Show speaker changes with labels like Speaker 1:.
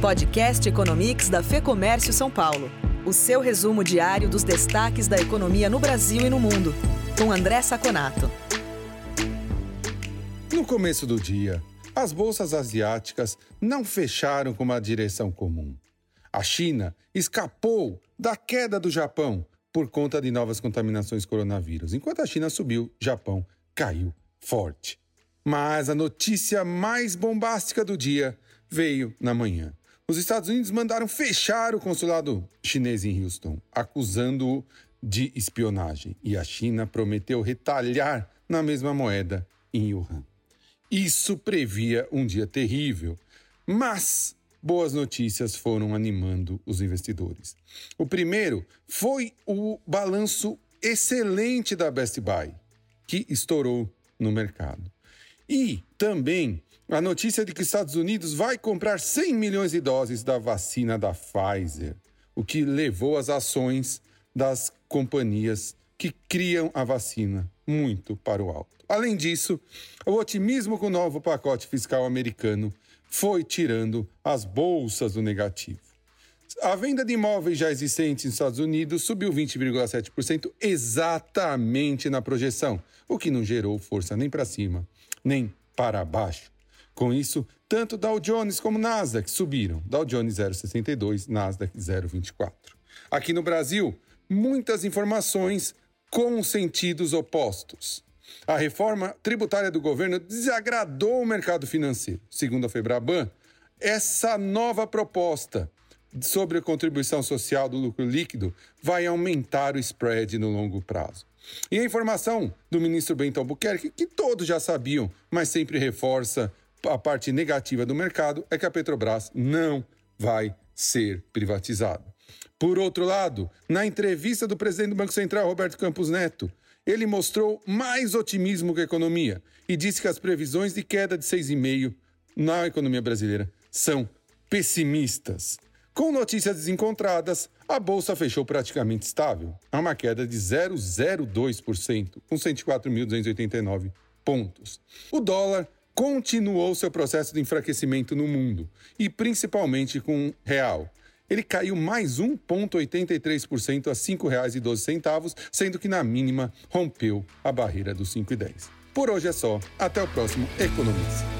Speaker 1: Podcast Economics da Fê Comércio São Paulo. O seu resumo diário dos destaques da economia no Brasil e no mundo. Com André Saconato.
Speaker 2: No começo do dia, as bolsas asiáticas não fecharam com uma direção comum. A China escapou da queda do Japão por conta de novas contaminações coronavírus. Enquanto a China subiu, Japão caiu forte. Mas a notícia mais bombástica do dia veio na manhã. Os Estados Unidos mandaram fechar o consulado chinês em Houston, acusando-o de espionagem. E a China prometeu retalhar na mesma moeda em Wuhan. Isso previa um dia terrível. Mas boas notícias foram animando os investidores. O primeiro foi o balanço excelente da Best Buy, que estourou no mercado. E também a notícia de que os Estados Unidos vai comprar 100 milhões de doses da vacina da Pfizer, o que levou as ações das companhias que criam a vacina muito para o alto. Além disso, o otimismo com o novo pacote fiscal americano foi tirando as bolsas do negativo. A venda de imóveis já existentes nos Estados Unidos subiu 20,7% exatamente na projeção, o que não gerou força nem para cima, nem para baixo. Com isso, tanto Dow Jones como Nasdaq subiram. Dow Jones 0,62, Nasdaq 0,24. Aqui no Brasil, muitas informações com sentidos opostos. A reforma tributária do governo desagradou o mercado financeiro. Segundo a Febraban, essa nova proposta sobre a contribuição social do lucro líquido vai aumentar o spread no longo prazo. E a informação do ministro Bento Albuquerque, que todos já sabiam, mas sempre reforça a parte negativa do mercado, é que a Petrobras não vai ser privatizada. Por outro lado, na entrevista do presidente do Banco Central, Roberto Campos Neto, ele mostrou mais otimismo com a economia e disse que as previsões de queda de 6,5% na economia brasileira são pessimistas. Com notícias desencontradas, a bolsa fechou praticamente estável, a uma queda de 0,02%, com 104.289 pontos. O dólar continuou seu processo de enfraquecimento no mundo, e principalmente com real. Ele caiu mais 1,83% a R$ 5,12, sendo que na mínima rompeu a barreira dos 5,10. Por hoje é só. Até o próximo Economista.